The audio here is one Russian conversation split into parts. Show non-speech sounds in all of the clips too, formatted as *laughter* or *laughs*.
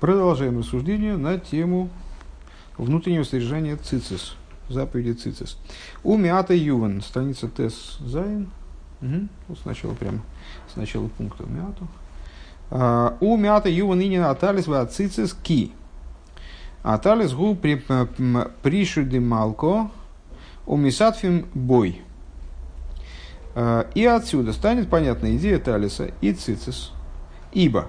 Продолжаем рассуждение на тему внутреннего содержания цицис, заповеди цицис. ומעתה יובן, страница טי״ת זי״ן. Угу. Вот сначала прямо, с пункта מעתה. А, ומעתה יובן הטלית וציצית כי. הטלית הוא פרי, פריסו דמלכא ומתעטפים בו. А, и отсюда станет понятна идея Талиса и цицис. Ибо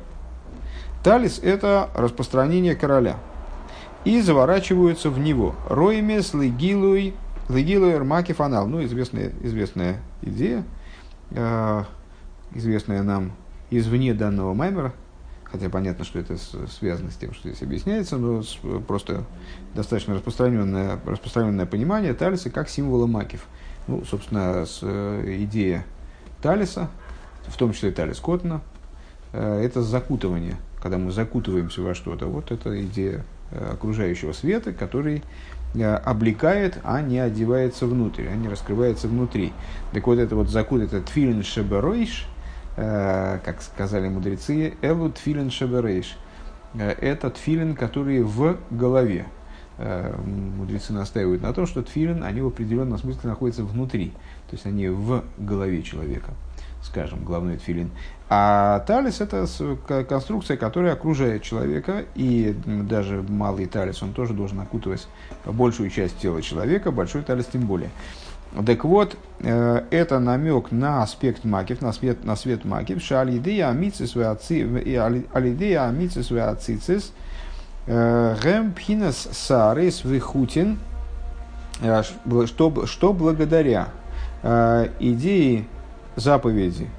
Талис – это распространение короля. И заворачиваются в него. Роимес, легилуй, легилуй, эрмаки, фанал. Ну, известная, известная идея, э, известная нам извне данного маймера, хотя понятно, что это связано с тем, что здесь объясняется, но просто достаточно распространенное, распространенное понимание талиса как символа макив. Ну, собственно, с, э, идея талиса, в том числе талис Коттона, э, это закутывание – когда мы закутываемся во что-то, вот это идея э, окружающего света, который э, облекает, а не одевается внутрь, а не раскрывается внутри. Так вот, это вот закут, это тфилин шеберойш, э, как сказали мудрецы, элу тфилин шеберойш. Это тфилин, который в голове. Мудрецы настаивают на том, что тфилин, они в определенном смысле находятся внутри, то есть они в голове человека скажем, главной тфилин. А талис – это конструкция, которая окружает человека, и даже малый талис, он тоже должен окутывать большую часть тела человека, большой талис тем более. Так вот, э, это намек на аспект макив, на свет, на свет макив, что алидея амицис алидея амицис ацицис гэм пхинас сарис вихутин, э, что, что благодаря э, идее заповеди,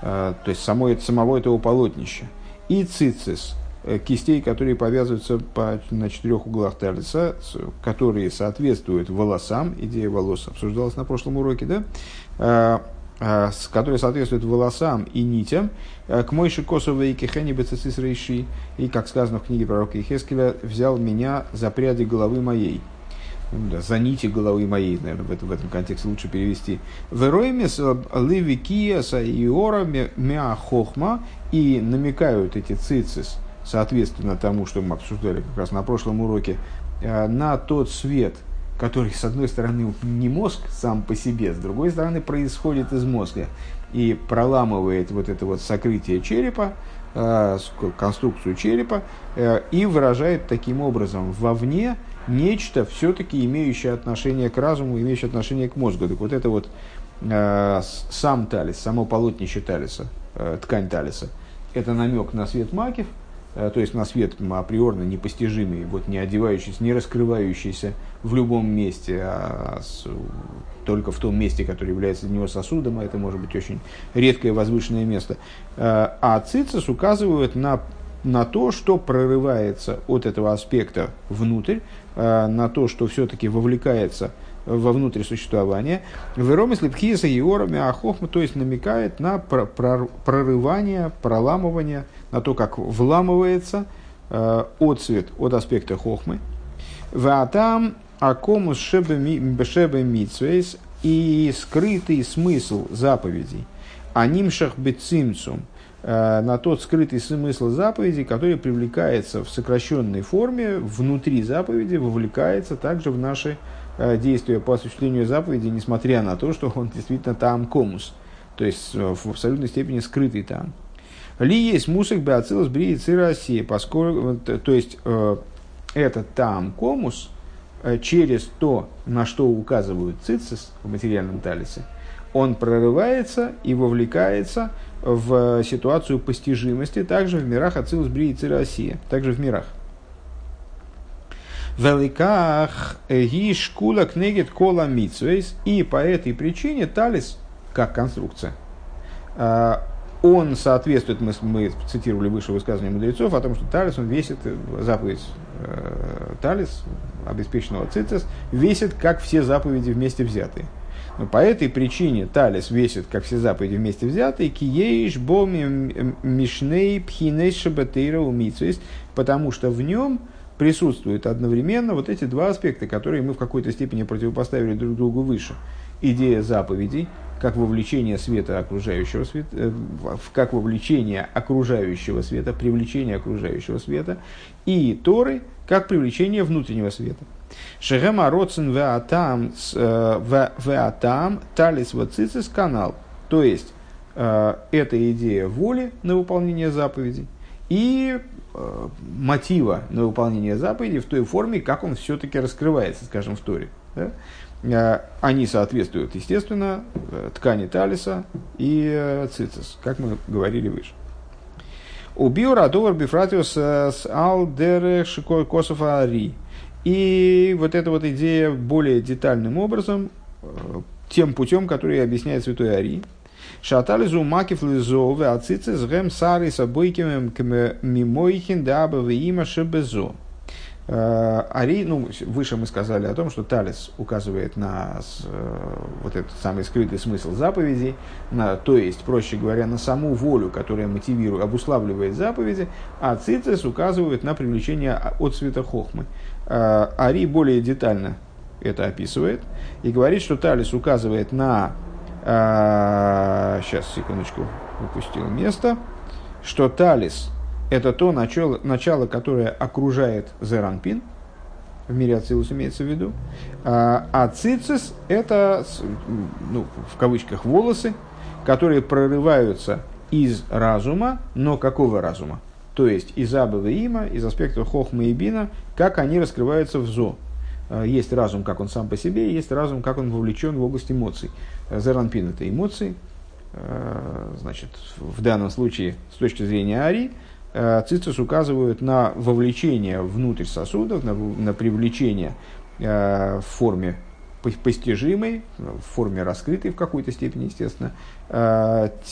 э, то есть самой, самого этого полотнища, и цицис, э, кистей, которые повязываются по, на четырех углах талиса, которые соответствуют волосам, идея волос обсуждалась на прошлом уроке, да, э, которые соответствуют волосам и нитям, к Мойши Косовой и Кехени Бецицис Рейши, и, как сказано в книге пророка Ихескеля, взял меня за пряди головы моей – да, за нити головы моей, наверное, в этом, в этом контексте лучше перевести. Вероемес ливи кияса и ора хохма и намекают эти цицис, соответственно тому, что мы обсуждали как раз на прошлом уроке, э, на тот свет, который, с одной стороны, не мозг сам по себе, с другой стороны, происходит из мозга и проламывает вот это вот сокрытие черепа, э, конструкцию черепа, э, и выражает таким образом вовне, нечто, все-таки имеющее отношение к разуму, имеющее отношение к мозгу. Так вот это вот э, сам талис, само полотнище талиса, э, ткань талиса, это намек на свет макив, э, то есть на свет априорно непостижимый, вот не одевающийся, не раскрывающийся в любом месте, а с, только в том месте, которое является для него сосудом, а это может быть очень редкое возвышенное место. Э, а цицис указывают на на то, что прорывается от этого аспекта внутрь, Э, на то, что все-таки вовлекается во внутрь существования. Веромис липхиса и орами ахохма, то есть намекает на прорывание, проламывание, на то, как вламывается э, отцвет от аспекта хохмы. Ватам акомус шебе митсвейс и скрытый смысл заповедей. Анимшах бецимцум – Э, на тот скрытый смысл заповеди, который привлекается в сокращенной форме, внутри заповеди, вовлекается также в наши э, действия по осуществлению заповеди, несмотря на то, что он действительно там комус, то есть э, в абсолютной степени скрытый там. Ли есть мусок беоцилус брии России, поскольку, то есть этот там комус через то, на что указывают цицис в материальном талисе, он прорывается и вовлекается в ситуацию постижимости, также в мирах Ацилус Брии Россия, также в мирах. Великах гишкула кнегет кола митсвейс, и по этой причине талис, как конструкция, а, он соответствует, мы, мы цитировали выше высказывание мудрецов о том, что талис, он весит, э, заповедь э, талис, обеспеченного цицис, весит, как все заповеди вместе взятые. По этой причине талис весит, как все заповеди вместе взятые, киеиш боми мишней пхиней шабатейра умитсвейс, потому что в нем присутствуют одновременно вот эти два аспекта, которые мы в какой-то степени противопоставили друг другу выше. идея заповедей, как вовлечение света окружающего света, как вовлечение окружающего света, привлечение окружающего света, и Торы, как привлечение внутреннего света. Шехема роцин веатам талис вацицис канал. То есть, э, это идея воли на выполнение заповедей и э, мотива на выполнение заповедей в той форме, как он все-таки раскрывается, скажем, в Торе. Да? Э, они соответствуют, естественно, ткани талиса и цицис, как мы говорили выше. У биорадовар бифратиус с алдер косов ари. И вот эта вот идея более детальным образом, тем путем, который объясняет святой Ари, Шатализу макив лизове ацицы с гэм сары собойким мимойхин даба има шебезо. Э, Ари, ну, выше мы сказали о том, что Талис указывает на э, вот этот самый скрытый смысл заповедей, на, то есть, проще говоря, на саму волю, которая мотивирует, обуславливает заповеди, а Цицис указывает на привлечение от света хохмы. Э, Ари более детально это описывает и говорит, что Талис указывает на сейчас, секундочку, упустил место. Что талис – это то начало, начало, которое окружает зеранпин, в мире Ацилус имеется в виду. А, а цицис – это, ну, в кавычках, волосы, которые прорываются из разума, но какого разума? То есть из Абава Има, из аспекта Хохма и Бина, как они раскрываются в Зо. А, есть разум, как он сам по себе, есть разум, как он вовлечен в область эмоций. Зеранпин – это эмоции. А, значит, в данном случае, с точки зрения Ари, цицис указывают на вовлечение внутрь сосудов, на, на привлечение в форме постижимой, в форме раскрытой в какой-то степени, естественно,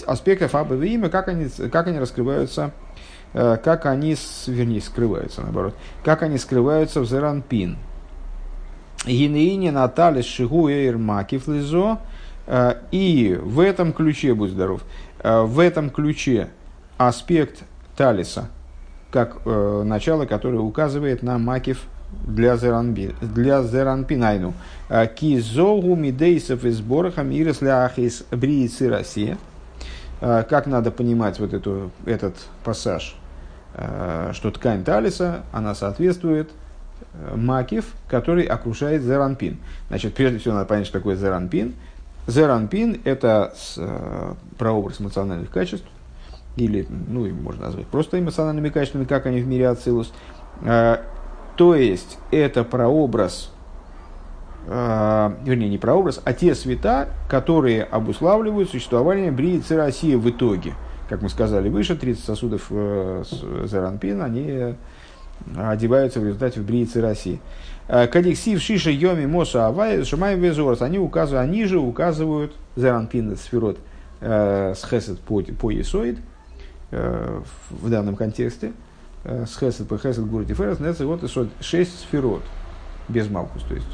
аспектов Абы имя, как они, как они раскрываются, как они, вернее, скрываются, наоборот, как они скрываются в Зеранпин – Гинеини Наталис Шигу Эйр Макив Лизо. Э, и в этом ключе, будь здоров, э, в этом ключе аспект Талиса, как э, начало, которое указывает на Макив для, зеранби, для зеранпинайну. Э, Кизогу мидейсов из борохам иресляхис бриицы Россия. Как надо понимать вот эту, этот пассаж, что ткань Талиса, она соответствует макив, который окружает зеранпин. Значит, прежде всего надо понять, что такое зеранпин. Зеранпин – это э, прообраз эмоциональных качеств, или, ну, можно назвать просто эмоциональными качествами, как они в мире Ацилус. Э, то есть, это прообраз, э, вернее, не прообраз, а те света, которые обуславливают существование Брии России в итоге. Как мы сказали выше, 30 сосудов э, Зеранпин, они одеваются в результате в бриице России. Э, Кадиксив Шиша Йоми Моса Авай Шамай Везорс. Они указывают, они же указывают Зеранпин сферот э, с Хесед по, по Есоид э, в данном контексте. С Хесед по Хесед Гурти Ферес, вот шесть сферот без Малкус, то есть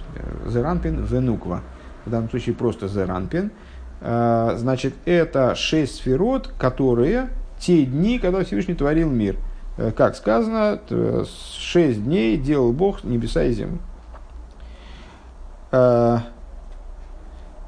Зеранпин Венуква. В данном случае просто Зеранпин. Значит, это шесть сферот, которые те дни, когда Всевышний творил мир – Э, как сказано, шесть дней делал Бог небеса и землю.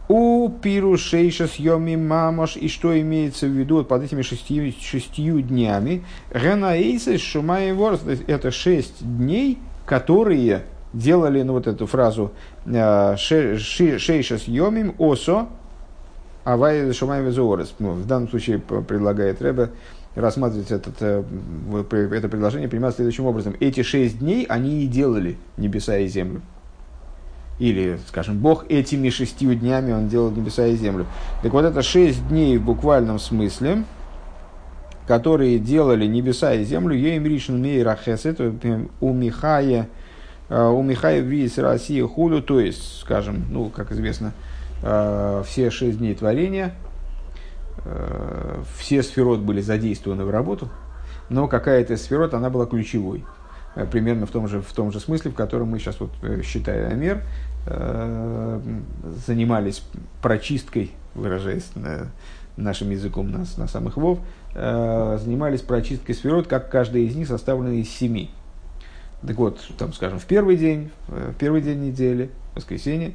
У пиру шейша съеми мамош, и что имеется в виду под этими шестью, шестью днями? Ренаэйсы шумай ворс, это шесть дней, которые делали, ну вот эту фразу э, шейша съемим осо, авай шумай везуорес. Ну, в данном случае предлагает Рэбе рассматривать этот, э, это предложение принимать следующим образом. Эти шесть дней они и делали небеса и землю. Или, скажем, Бог этими шестью днями он делал небеса и землю. Так вот, это шесть дней в буквальном смысле, которые делали небеса и землю, Ейм Ришн Мейрахесет, у Михая, э, у Михая Вис Россия Хулю, то есть, скажем, ну, как известно, э, все шесть дней творения – Э, все сферот были задействованы в работу, но какая-то сферот, она была ключевой. Э, примерно в том же, в том же смысле, в котором мы сейчас, вот, э, считая мер, занимались прочисткой, выражаясь нашим языком на, на самых вов, занимались прочисткой сферот, как каждая из них составлена из семи. Так вот, там, скажем, в первый день, в первый день недели, воскресенье,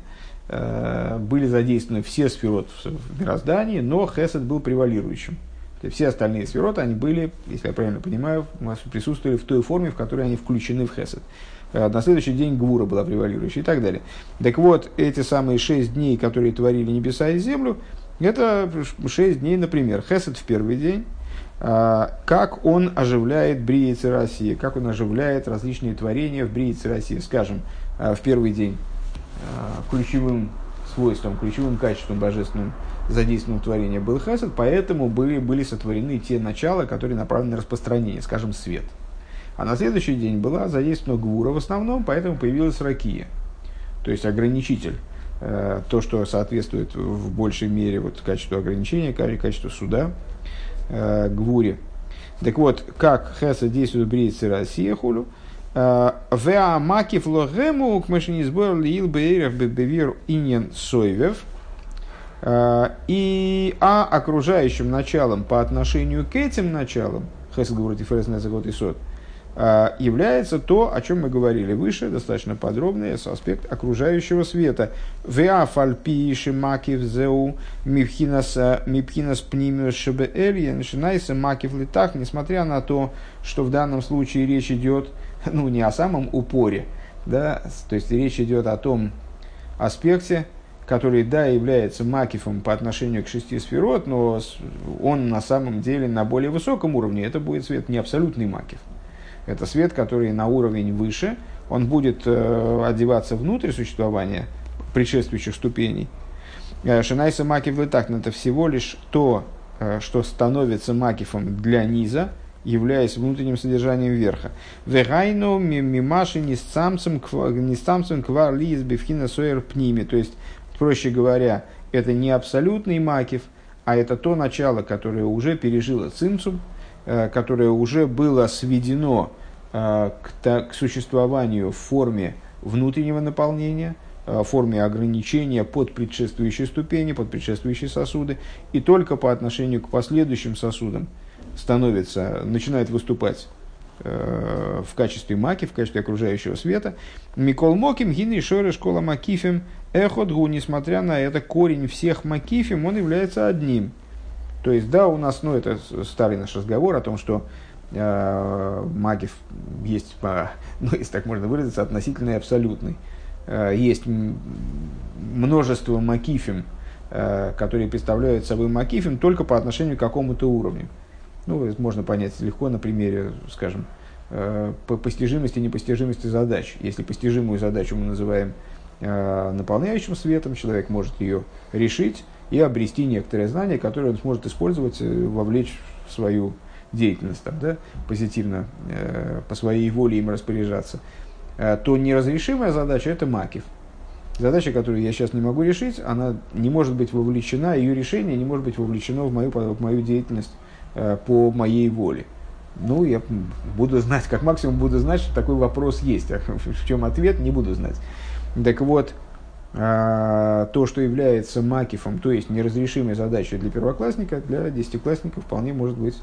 были задействованы все сферот в мироздании, но Хесед был превалирующим. То есть все остальные сфероты, они были, если я правильно понимаю, присутствовали в той форме, в которой они включены в Хесед. Э, на следующий день Гвура была превалирующей и так далее. Так вот, эти самые шесть дней, которые творили небеса и землю, это шесть дней, например, Хесед в первый день, а, как он оживляет Бриицы России, как он оживляет различные творения в Бриице России. Скажем, э, в первый день э, ключевым свойством, ключевым качеством божественным задействованном творении был хесед, поэтому были, были сотворены те начала, которые направлены на распространение, скажем, свет. А на следующий день была задействована гвура в основном, поэтому появилась ракия, то есть ограничитель. Э, то, что соответствует в большей мере вот, качеству ограничения, качеству суда, э, гвуре. Так вот, как хеса действует в Брейце Россия хулю, э, Веа макив логему к машине сбор лил бейров бебевир иньян сойвев – и, а окружающим началом по отношению к этим началам, Хесед говорит и Ферес и Сот, э, является то, о чем мы говорили выше, достаточно подробный аспект окружающего света. Веафальпи шимакив зеу мипхинас мипхинас пнимиус шебеэльен шинайса макив летах, несмотря на то, что в данном случае речь идет ну, не о самом упоре, да, то есть речь идет о том аспекте, который, да, является макифом по отношению к шести сферот, но он на самом деле на более высоком уровне. Это будет свет не абсолютный макиф. Это свет, который на уровень выше, он будет э, одеваться внутрь существования предшествующих ступеней. Э, Шинайса макиф летак, это всего лишь то, э, что становится макифом для низа, являясь внутренним содержанием верха. Вегайну мимаши нистамцем квар ли из бифхина сойер пними. То есть Проще говоря, это не абсолютный макив, а это то начало, которое уже пережило цимцум, э, которое уже было сведено э, к, к существованию в форме внутреннего наполнения, э, в форме ограничения под предшествующие ступени, под предшествующие сосуды, и только по отношению к последующим сосудам становится, начинает выступать в качестве маки, в качестве окружающего света. Микол Моким, Гинри Шоры, школа Макифим, Эходгу, несмотря на это, корень всех макифим, он является одним. То есть, да, у нас, ну, это старый наш разговор о том, что э, макиф есть, *laughs* ну, если так можно выразиться, относительный и абсолютный. Э, есть множество макифим, э, которые представляют собой макифим только по отношению к какому-то уровню. Ну, можно понять легко на примере, скажем, э, по постижимости и непостижимости задач. Если постижимую задачу мы называем Э, наполняющим светом, человек может ее решить и обрести некоторые знания, которые он сможет использовать, э, вовлечь в свою деятельность, там, да, позитивно, по своей воле им распоряжаться, то неразрешимая задача – это макив. Задача, которую я сейчас не могу решить, она не может быть вовлечена, ее решение не может быть вовлечено в мою, в мою деятельность по моей воле. Ну, я буду знать, как максимум буду знать, что такой вопрос есть. А в чем ответ, не буду знать. Так вот, а, то, что является макифом, то есть неразрешимой задачей для первоклассника, для десятиклассника вполне может быть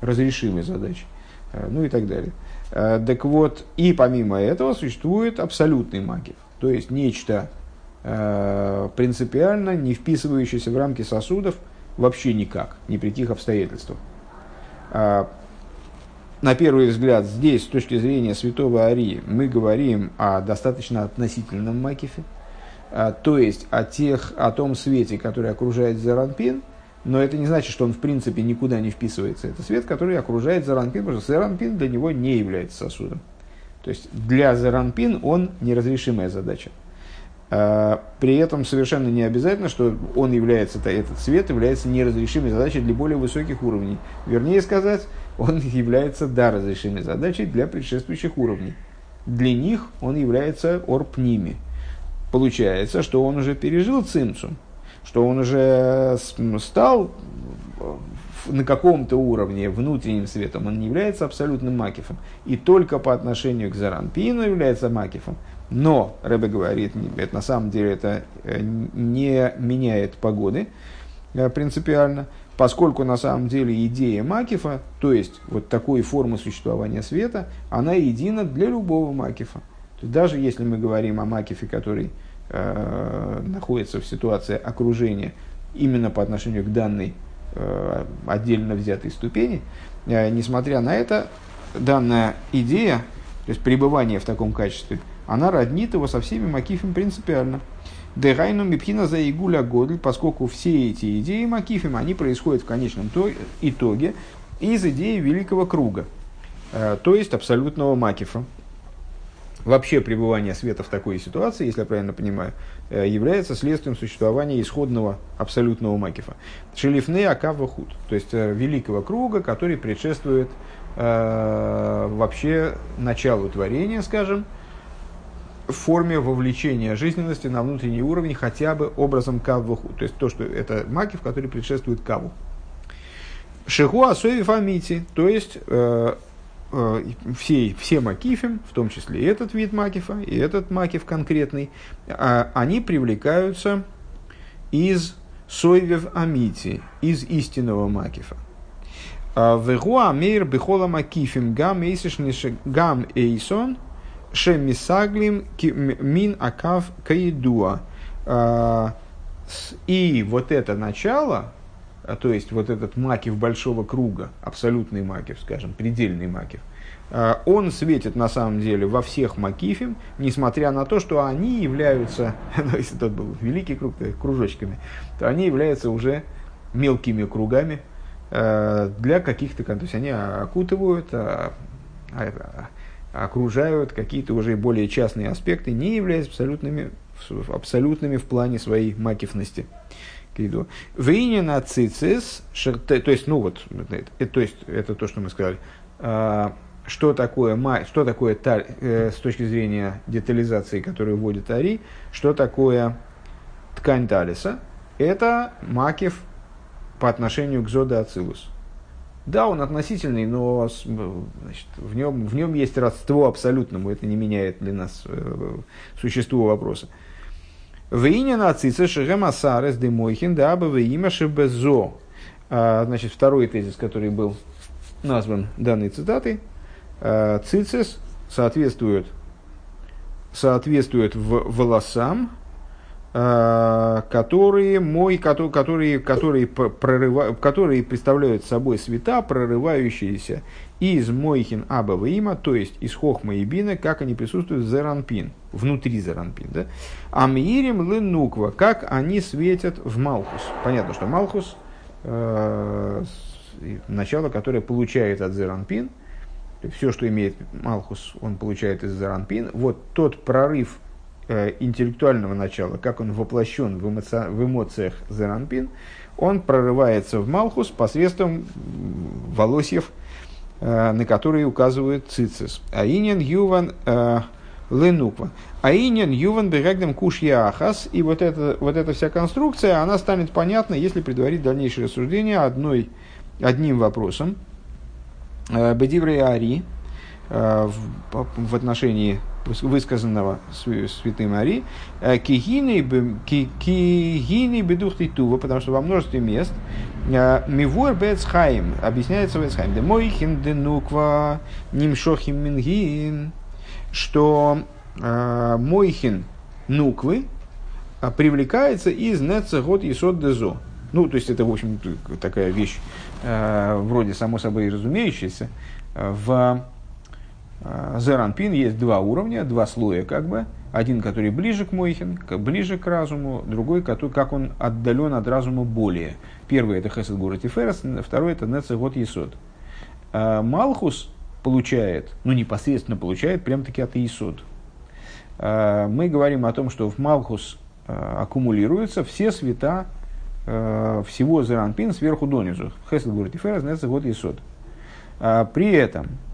разрешимой задачей. А, ну и так далее. Так вот, и помимо этого существует абсолютный макиф, то есть нечто принципиально не вписывающееся в рамки сосудов вообще никак, ни при каких обстоятельствах на первый взгляд, здесь, с точки зрения святого Арии, мы говорим о достаточно относительном макифе, а, то есть о, тех, о том свете, который окружает Зеранпин, но это не значит, что он в принципе никуда не вписывается. Это свет, который окружает Зеранпин, потому что Зеранпин для него не является сосудом. То есть для Зеранпин он неразрешимая задача. А, при этом совершенно не обязательно, что он является, этот свет является неразрешимой задачей для более высоких уровней. Вернее сказать, он *laughs* является, да, разрешимой задачей для предшествующих уровней. Для них он является орпними. Получается, что он уже пережил цимцум, что он уже стал на каком-то уровне внутренним светом, он не является абсолютным макифом. И только по отношению к Заранпину является макифом. Но, Рэбе говорит, это на самом деле это э, не меняет погоды э, принципиально, поскольку на самом деле идея Макифа, то есть вот такой формы существования света, она едина для любого Макифа. То есть даже если мы говорим о Макифе, который э, находится в ситуации окружения именно по отношению к данной э, отдельно взятой ступени, э, несмотря на это, данная идея, то есть пребывание в таком качестве, она роднит его со всеми Макифами принципиально. Дерайну мипхина за игуля годль, поскольку все эти идеи Макифим, они происходят в конечном итоге из идеи великого круга, э, то есть абсолютного Макифа. Вообще пребывание света в такой ситуации, если я правильно понимаю, э, является следствием существования исходного абсолютного Макифа. Шелифны Акава Худ, то есть э, великого круга, который предшествует э, вообще началу творения, скажем, форме вовлечения жизненности на внутренний уровень хотя бы образом каввуху. То есть то, что это макив, который предшествует каву. Шиху асови фамити, то есть э, э, все, все макифим, в том числе и этот вид макифа, и этот макиф конкретный, э, они привлекаются из сойвев амити, из истинного макифа. А Вегуа мейр бихола макифим гам эйсон – Шемисаглим мин акав каидуа. А, и вот это начало, а, то есть вот этот макив большого круга, абсолютный макив, скажем, предельный макив, а, он светит на самом деле во всех макифе, несмотря на то, что они являются, *laughs* ну, если тот был великий круг, то кружочками, то они являются уже мелкими кругами для каких-то, то есть они окутывают, окружают какие-то уже более частные аспекты, не являясь абсолютными, абсолютными в плане своей макифности. Вейнина цицис, то есть, ну вот, это, то есть, это то, что мы сказали, а, что такое, что такое э, с точки зрения детализации, которую вводит Ари, что такое ткань талиса, это макив по отношению к зода ацилус. Да, он относительный, но значит, в, нем, в нем есть родство абсолютному. Это не меняет для нас э, существо вопроса. Вейня нацица шехем асарес демойхин даба вейма шебезо. А, значит, второй тезис, который был назван данной цитатой. А, цицис соответствует, соответствует в волосам, Э, которые, мой, которые, которые, прорыва, которые представляют собой света, прорывающиеся из Мойхин Абава Има, то есть из Хохма и Бина, как они присутствуют в Зеранпин, внутри Зеранпин. Да? А Мирим Ленуква, как они светят в Малхус. Понятно, что Малхус, э, начало, которое получает от Зеранпин, все, что имеет Малхус, он получает из Зеранпин. Вот тот прорыв Э, интеллектуального начала, как он воплощен в, эмоци... в эмоциях Зеранпин, он прорывается в Малхус посредством волосьев, э, на которые указывают цицис. Аинен юван э, ленуква. Аинен юван берегдем куш яхас. И вот, это, вот эта вся конструкция, она станет понятна, если предварить дальнейшее рассуждение одной, одним вопросом. Бедиврей Ари в, в отношении высказанного святым Ари, э, кигины бедухты тува, потому что во множестве мест э, мивур бецхайм, объясняется бецхайм, де мойхин де нуква нимшохим мингин, что э, мойхин нуквы привлекается из нецегот и сот дезо. Ну, то есть это, в общем, такая вещь, вроде само собой разумеющаяся, в Зеранпин есть два уровня, два слоя как бы. Один, который ближе к Мойхин, ближе к разуму, другой, который, как он отдален от разума более. Первый это Хесед Гурат и Ферес, второй это Нецегот Есод. Э, Малхус получает, ну непосредственно получает, прям-таки от Есод. Э, мы говорим о том, что в Малхус аккумулируются все света всего Зеранпин сверху донизу. Хесед Гурат и Ферес, Нецегот Есод. При этом Э,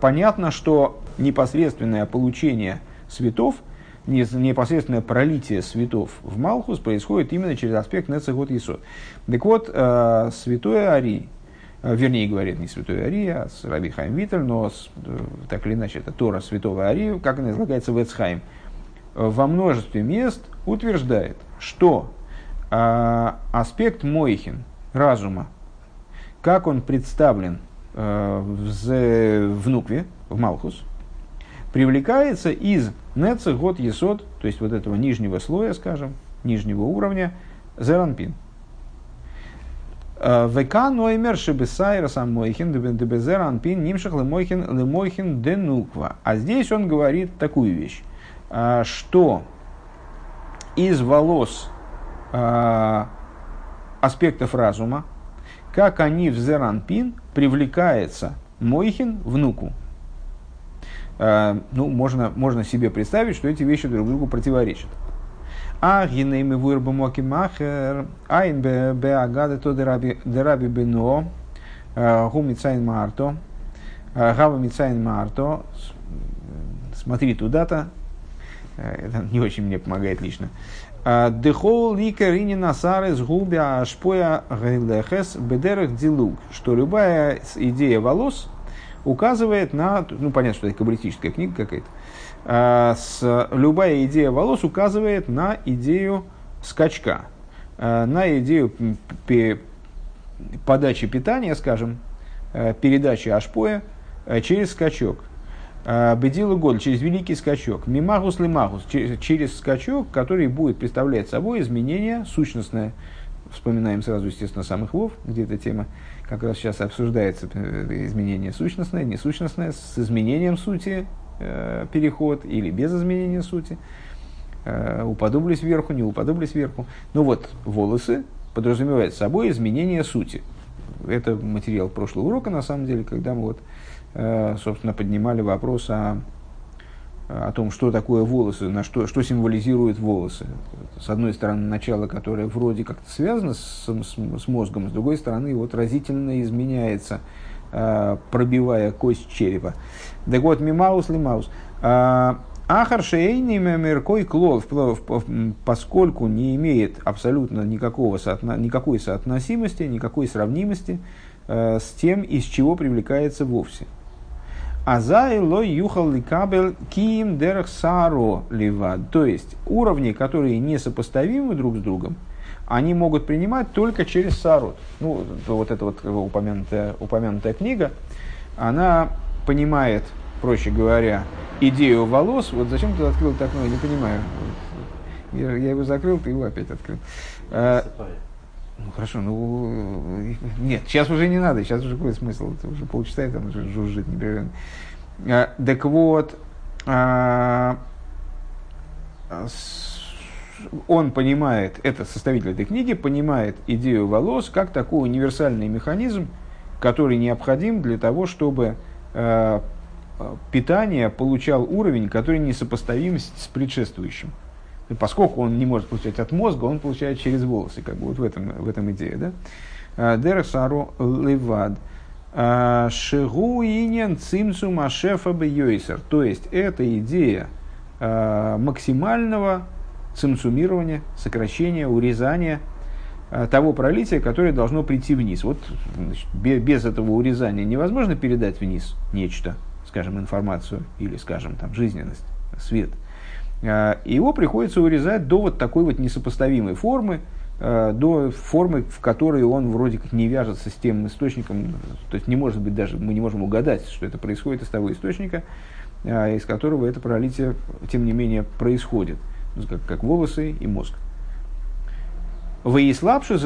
понятно, что непосредственное получение светов, непосредственное пролитие светов в Малхус происходит именно через аспект Нецегот Есот. Так вот, э, святой Ари, э, вернее говорит не святой Ари, а Раби Хайм Виттель, но так или иначе это Тора святого Ари, как она излагается в Эцхайм, во множестве мест утверждает, что аспект Мойхин, разума, как он представлен э, в внукве, в Малхус, привлекается из Неца год Есод, то есть вот этого нижнего слоя, скажем, нижнего уровня, Зеранпин. Э, ВК Ноймер Шибесайра сам Мойхин Дебезеранпин Нимшах Лемойхин Лемойхин Денуква. А здесь он говорит такую вещь, э, что из волос э, аспектов разума, как они в Зеранпин привлекается Мойхин внуку. Э, ну, можно, можно себе представить, что эти вещи друг другу противоречат. А гинейми вырбу моки махер, айн бе агады то дераби бено, э, гу мицайн марто, э, гава мицайн марто, смотри туда-то, это не очень мне помогает лично. Дехол лика рини насары с губя ашпоя гейлехес бедерах дилуг, что любая идея волос указывает на, ну понятно, что это каббалистическая книга какая-то, а, с, любая идея волос указывает на идею скачка, а, на идею подачи питания, скажем, э, передачи ашпоя через скачок. Э, Бедилу Голь через великий скачок. Мимагус лимагус через, скачок, который будет представлять собой изменение сущностное. Вспоминаем сразу, естественно, самых вов, где эта тема как раз сейчас обсуждается э, изменение сущностное, несущностное, с изменением сути э, переход или без изменения сути. Э, уподоблюсь вверху, не уподоблюсь вверху. Ну вот, волосы подразумевают собой изменение сути. Это материал прошлого урока, на самом деле, когда мы вот собственно, поднимали вопрос о, о том, что такое волосы, на что, что символизируют волосы. С одной стороны, начало, которое вроде как-то связано с, с, с мозгом, с другой стороны, вот разительно изменяется, э, пробивая кость черепа. Так вот, мимаус лимаус. Э, Ахар шейни меркой клол, поскольку не имеет абсолютно никакого соотно, никакой соотносимости, никакой сравнимости э, с тем, из чего привлекается вовсе. Азай лой юхал ликабель киим дерх саро ливад. То есть уровни, которые несопоставимы друг с другом, они могут принимать только через сарот. Ну, вот эта вот упомянутая, упомянутая книга, она понимает, проще говоря, идею волос. Вот зачем ты открыл это окно, я не понимаю. Я, я его закрыл, ты его опять открыл. Ну хорошо, ну нет, сейчас уже не надо, сейчас уже какой смысл, это уже полчаса там уже жужжит непрерывно. А, так вот, а, он понимает, это составитель этой книги, понимает идею волос как такой универсальный механизм, который необходим для того, чтобы а, питание получал уровень, который несопоставим с предшествующим. Поскольку он не может получать от мозга, он получает через волосы, как бы вот в этом, в этом идее. Да? А, Дерсару левад. А, Шигу инен цимсу машефа бейойсер. То есть, это идея а, максимального цимсумирования, сокращения, урезания того пролития, которое должно прийти вниз. Вот значит, без этого урезания невозможно передать вниз нечто, скажем, информацию или, скажем, там, жизненность, свет – его приходится урезать до вот такой вот несопоставимой формы, а, до формы, в которой он вроде как не вяжется с тем источником, то есть не может быть даже, мы не можем угадать, что это происходит из того источника, а, из которого это пролитие, тем не менее, происходит, как, как волосы и мозг. Выяслабши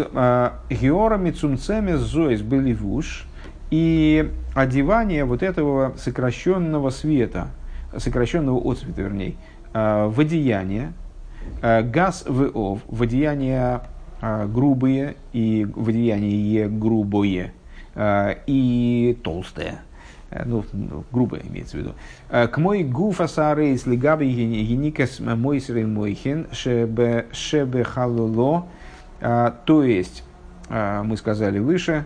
георами цумцеме зоис беливуш и одевание вот этого сокращенного света, сокращенного отцвета, вернее, Э, в одеяния, э, газ в ов, в одеяния э, грубые и в одеяние грубое и толстое. Ну, грубое имеется в виду. К мой гуфа сарейс лигаби геникас мойсрей мойхин шебе шебе халуло. То есть, мы сказали выше,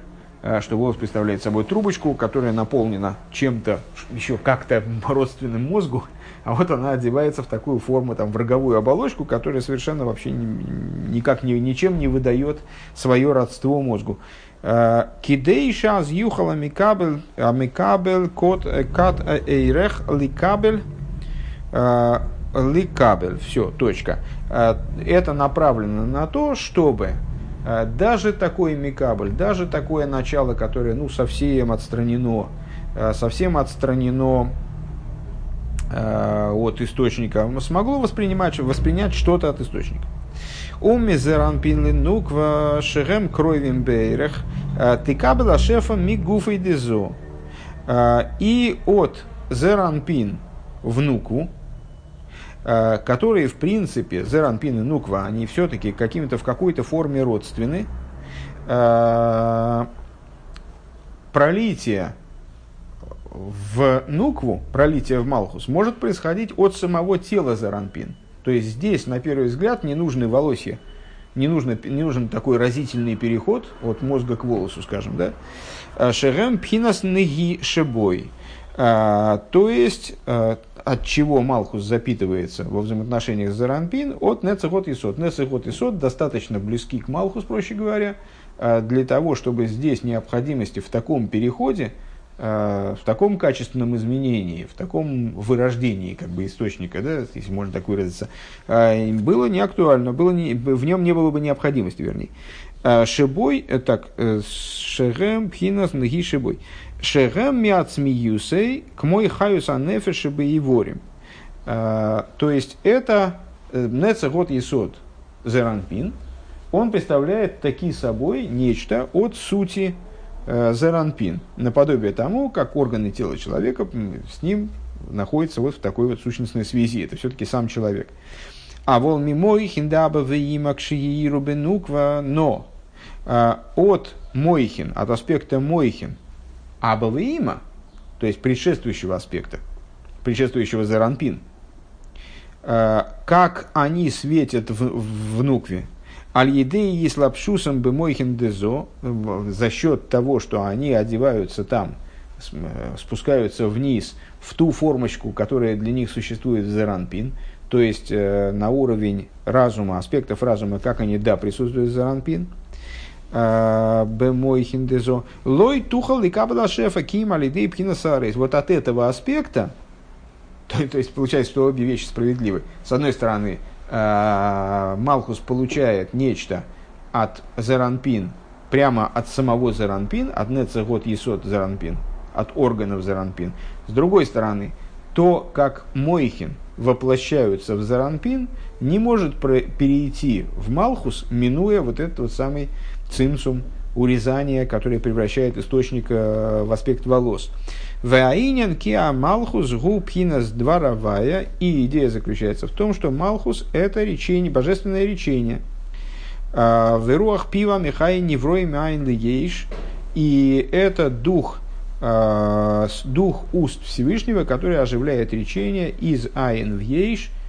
что волос представляет собой трубочку, которая наполнена чем-то еще как-то родственным мозгу, а вот она одевается в такую форму, там, в роговую оболочку, которая совершенно вообще никак ни, ничем не выдает свое родство мозгу. Э, Кидейша зюхала микабель, а микабель кот э, кат э, эйрех ликабель ликабель. Все, точка. Это направлено на то, чтобы даже такой микабль, даже такое начало, которое ну, совсем отстранено, совсем отстранено от источника, смогло воспринимать, воспринять что-то от источника. Умми зеран пинлин нуква шерем кровим бейрех тикабела шефа мигуфой дезо. И от зеранпин внуку, Э, которые, в принципе, Зеранпин и Нуква, они все-таки какими-то в какой-то форме родственны. Э, пролитие в Нукву, пролитие в Малхус, может происходить от самого тела Зеранпин. То есть здесь, на первый взгляд, не нужны волосья, не, нужно, не нужен такой разительный переход от мозга к волосу, скажем, да? Э, Шерем пхинас неги шебой. То есть, от чего Малхус запитывается во взаимоотношениях с Заранпин, от Нецехот и Сот. Нецехот и Сот достаточно близки к Малхус, проще говоря, а, для того, чтобы здесь необходимости в таком переходе, а, в таком качественном изменении, в таком вырождении как бы, источника, да, если можно так выразиться, а, было не актуально, было не, в нем не было бы необходимости, вернее. Шебой, э, так, э, шерем пхинас нги шебой. Шегем миацмиюсей к мой хаюс анефеши бы и ворим. То есть это э, нецегот есот зеранпин. Он представляет такие собой нечто от сути э, зеранпин. Наподобие тому, как органы тела человека с ним находятся вот в такой вот сущностной связи. Это все-таки сам человек. А вол мимой хиндаба веимакшииру бенуква, но а, от мойхин, от аспекта мойхин, Абавиима, то есть предшествующего аспекта, предшествующего Заранпин, э, как они светят в, в нукве, Аль-Едей и Слабшусом бы Мойхин Дезо, за счет того, что они одеваются там, э, спускаются вниз в ту формочку, которая для них существует в Заранпин, то есть э, на уровень разума, аспектов разума, как они, да, присутствуют в Заранпин – Бемойхиндезо. Лой тухал и кабала шефа кима лидей пхинасарейс. Вот от этого аспекта, *laughs* то, то есть получается, что обе вещи справедливы. С одной стороны, э, Малхус получает нечто от Заранпин, прямо от самого Заранпин, от Нецегот Есот Заранпин, от органов Заранпин. С другой стороны, то, как Мойхин воплощаются в Заранпин, не может перейти в Малхус, минуя вот этот вот самый цимсум, урезание, которое превращает источник э, в аспект волос. Ваинен киа малхус гу пхинас дворовая. И идея заключается в том, что малхус – это речение, божественное речение. А, в руах пива михай неврой мяйн ейш. И это дух, а, дух уст Всевышнего, который оживляет речение из айн в ейш –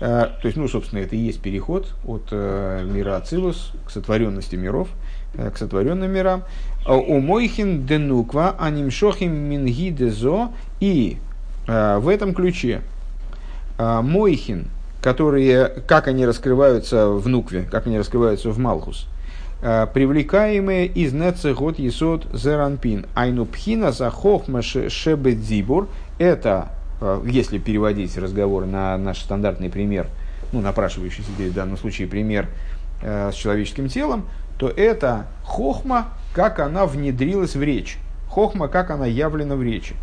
а, то есть, ну, собственно, это и есть переход от э, мира Ацилус к сотворенности миров, к сотворенным мирам. А у Мойхин денуква анимшохим минги дезо. И э, в этом ключе Мойхин, которые, как они раскрываются в Нукве, как они раскрываются в Малхус, привлекаемые из Нецехот Есот Зеранпин. Айнупхина за Хохма Шебедзибур. Это Э, если переводить разговор на наш стандартный пример, ну, напрашивающийся здесь в данном случае пример э, с человеческим телом, то это хохма, как она внедрилась в речь. Хохма, как она явлена в речи.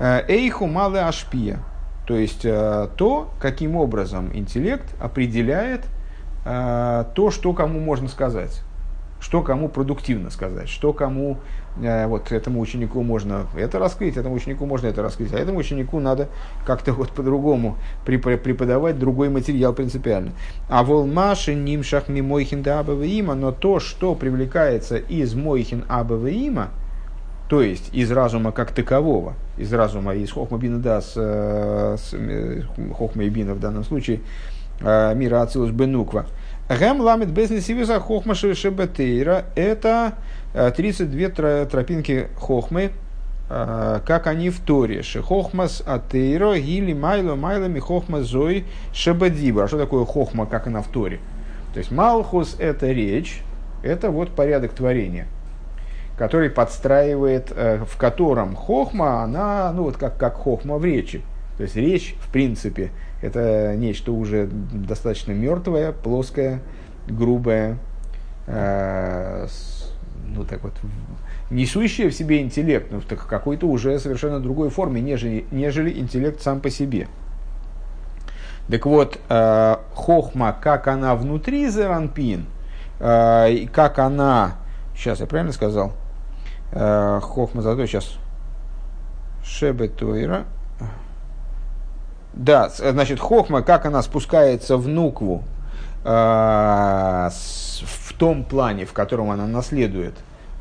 Э, эйху мале ашпия. То есть э, то, каким образом интеллект определяет э, то, что кому можно сказать что кому продуктивно сказать, что кому вот этому ученику можно это раскрыть, этому ученику можно это раскрыть, а этому ученику надо как-то вот по-другому преподавать другой материал принципиально. А волмаши нимшах ми мойхин да има, но то, что привлекается из мойхин има, то есть из разума как такового, из разума, из хохма бина да, с, э, с э, хохма в данном случае, э, мира ацилус бенуква, Гэм ламит безни сивиза хохма шебетейра. Это 32 тропинки хохмы, как они в Торе. Шехохмас атейро гили майло майлами хохма зой шебедиба. А что такое хохма, как она в Торе? То есть Малхус – это речь, это вот порядок творения, который подстраивает, в котором хохма, она, ну вот как, как хохма в речи. То есть речь, в принципе, это нечто уже достаточно мертвое, плоское, грубое, э, ну так вот, несущее в себе интеллект, но в какой-то уже совершенно другой форме, нежели, нежели интеллект сам по себе. Так вот, э, хохма, как она внутри Зеранпин, э, как она, сейчас я правильно сказал, хохма, зато сейчас. Шебетуира, да, значит, хохма, как она спускается в нукву э, в том плане, в котором она наследует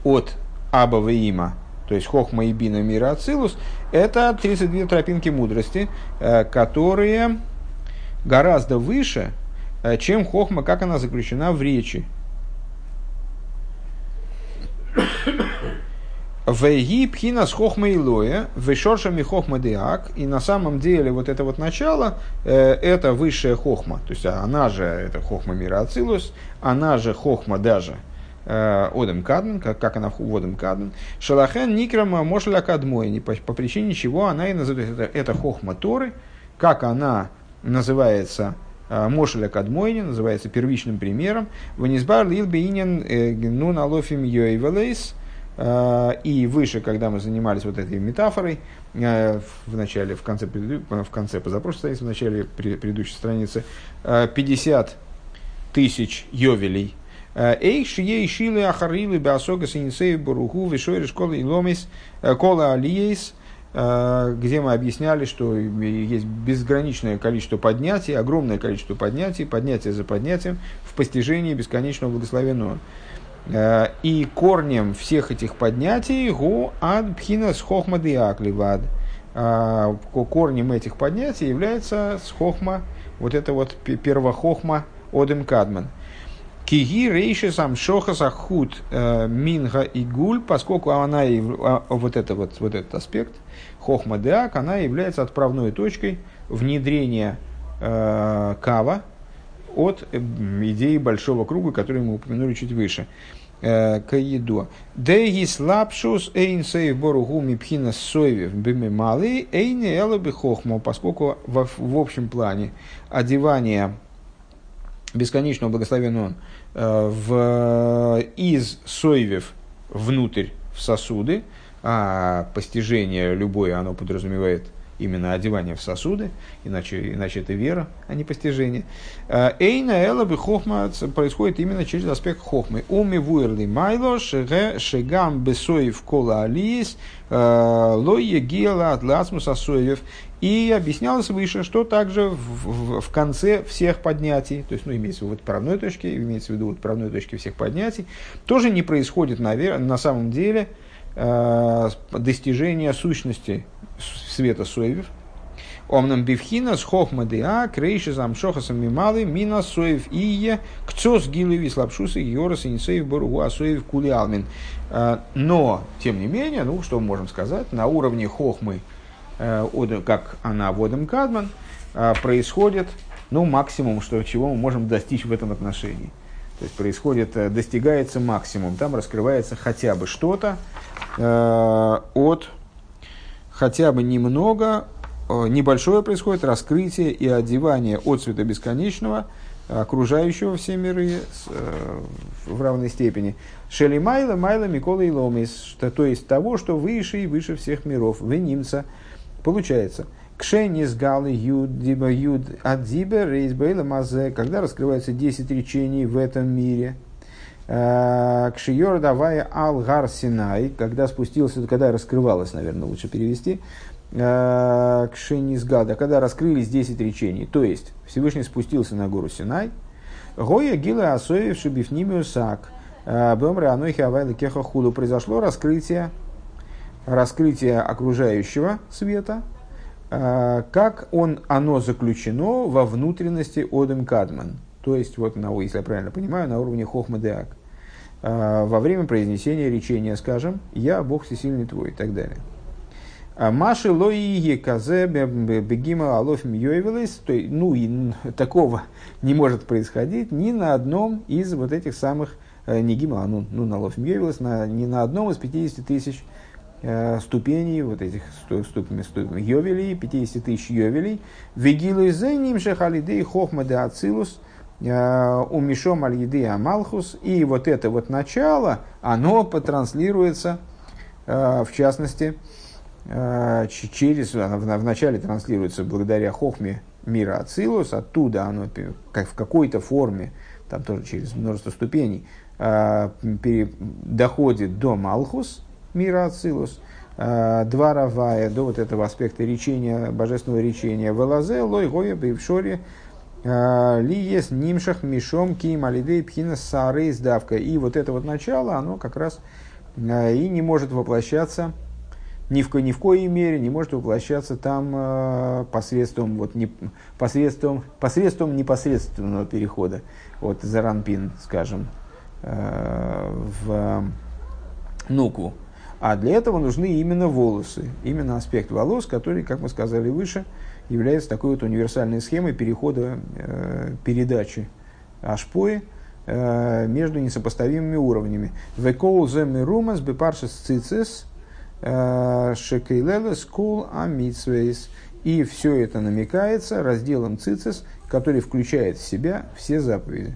от Аба Има, то есть Хохма и Бина мира Ацилус, это 32 тропинки мудрости, э, которые гораздо выше, э, чем Хохма, как она заключена в речи. Вейги пхина с хохма и лоя, вешоршами хохма деак. И на самом деле вот это вот начало, э, это высшая хохма. То есть она же, это хохма мира Ацилус, она же хохма даже э, Одем Кадмен, как, как она в Одем Кадмен. Шалахен Никрама Мошля Кадмой, по, по причине чего она и называется, это, это хохма Торы, как она называется э, Мошеля Кадмойни, называется первичным примером. Ванизбар Лилбейнин Нун Алофим Йойвелейс – и выше, когда мы занимались вот этой метафорой, э, в начале, в конце, в конце позапрошлой страницы, в начале предыдущей страницы, 50 э, тысяч йовелей. Эйш ей шилы ахарилы беосога синисею баруху вишойры школы и ломис кола алиейс, где мы объясняли, что есть безграничное количество поднятий, огромное количество поднятий, поднятия за поднятием в постижении бесконечного благословенного. Э, и корнем всех этих поднятий гу ад пхинас хохма диакливад. Э, корнем этих поднятий является схохма, вот это вот первохохма Одем Кадман. Киги рейши сам шоха сахут э, минга и гуль, поскольку она, а, вот, это вот, вот этот аспект, хохма деак, она является отправной точкой внедрения кава, от идеи большого круга, который мы упомянули чуть выше. К еду. Дегис лапшус эйн сейв боругу мипхина сойвев бими малы эйне элоби хохмо, поскольку в, в общем плане одевание бесконечного благословенного э, в, из сойвев внутрь в сосуды, а постижение любое оно подразумевает именно одевание в сосуды, иначе, иначе это вера, а не постижение. Э, Эйна эла бы хохма происходит именно через аспект хохмы. Уми вуэрли майло шегам бесоев кола алиес э, лойе гела атласмус асоев. И объяснялось выше, что также в, в, в конце всех поднятий, то есть, ну, имеется в виду в отправной точке, имеется в виду в отправной точке всех поднятий, тоже не происходит, наверное, на самом деле, достижение сущности света соевев. Омнам бифхина с хохма диа, крейши замшохасом мималы, мина соев ие, кцос гилеви слабшусы, йорас и несеев боругу, а соев кули алмин. А, но, тем не менее, ну, что мы можем сказать, на уровне хохмы, э, как она водом кадман, происходит, ну, максимум, что, чего мы можем достичь в этом отношении. То есть происходит, э, достигается максимум, там раскрывается хотя бы что-то э, от хотя бы немного, э, небольшое происходит раскрытие и одевание от цвета бесконечного, окружающего все миры э, в равной степени. Шели майла, майла, микола и ломис, то есть того, что выше и выше всех миров, венимца. Получается, кшенис галы юд, диба юд, адзибе, рейсбейла мазе, когда раскрываются 10 речений в этом мире – Э, Кшиор давая ал гар Синай, когда спустился, когда раскрывалось, наверное, лучше перевести, э, Кшенизгада, когда раскрылись 10 речений. То есть Всевышний спустился на гору Синай. Гоя гила асоев шубифнимиусак. Э, Бемре анохи авайла кеха худу. Произошло раскрытие, раскрытие окружающего света, как он, оно заключено во внутренности Одем Кадман. То есть, вот, на, если я правильно понимаю, на уровне Хохмадеак. А, во время произнесения речения, скажем, «Я Бог всесильный твой» и так далее. А Маши лои казе бегима алофим йойвелес, то есть, ну и такого *laughs* не может происходить ни на одном из вот этих самых э, не гима, а ну, ну на йойвелес, на, ни на одном из 50 тысяч ступеней, вот этих ступ, ступ, ступ, йовелей, 50 тысяч йовелей, вегилу из ним шехалидей хохма де ацилус, у Мишом Аль-Еды Амалхус, и вот это вот начало, оно потранслируется, в частности, через, в начале транслируется благодаря Хохме мира Ацилус, оттуда оно как в какой-то форме, там тоже через множество ступеней, доходит до Малхус, мира Ацилус, два равая, до вот этого аспекта речения, божественного речения, Велазе, Лой, Гоя, Бейвшоре, ли есть нимшах мишом ким алидей пхина сары издавка. И вот это вот начало, оно как раз и не может воплощаться ни в, ни в коей мере, не может воплощаться там посредством, вот, не, посредством, посредством непосредственного перехода от Заранпин, скажем, в Нуку. А для этого нужны именно волосы, именно аспект волос, который, как мы сказали выше, является такой вот универсальной схемой перехода э, передачи ашпои э, между несопоставимыми уровнями. Векол земирумас бепаршис цицис шекейлелес кол амитсвейс. И все это намекается разделом цицис, который включает в себя все заповеди.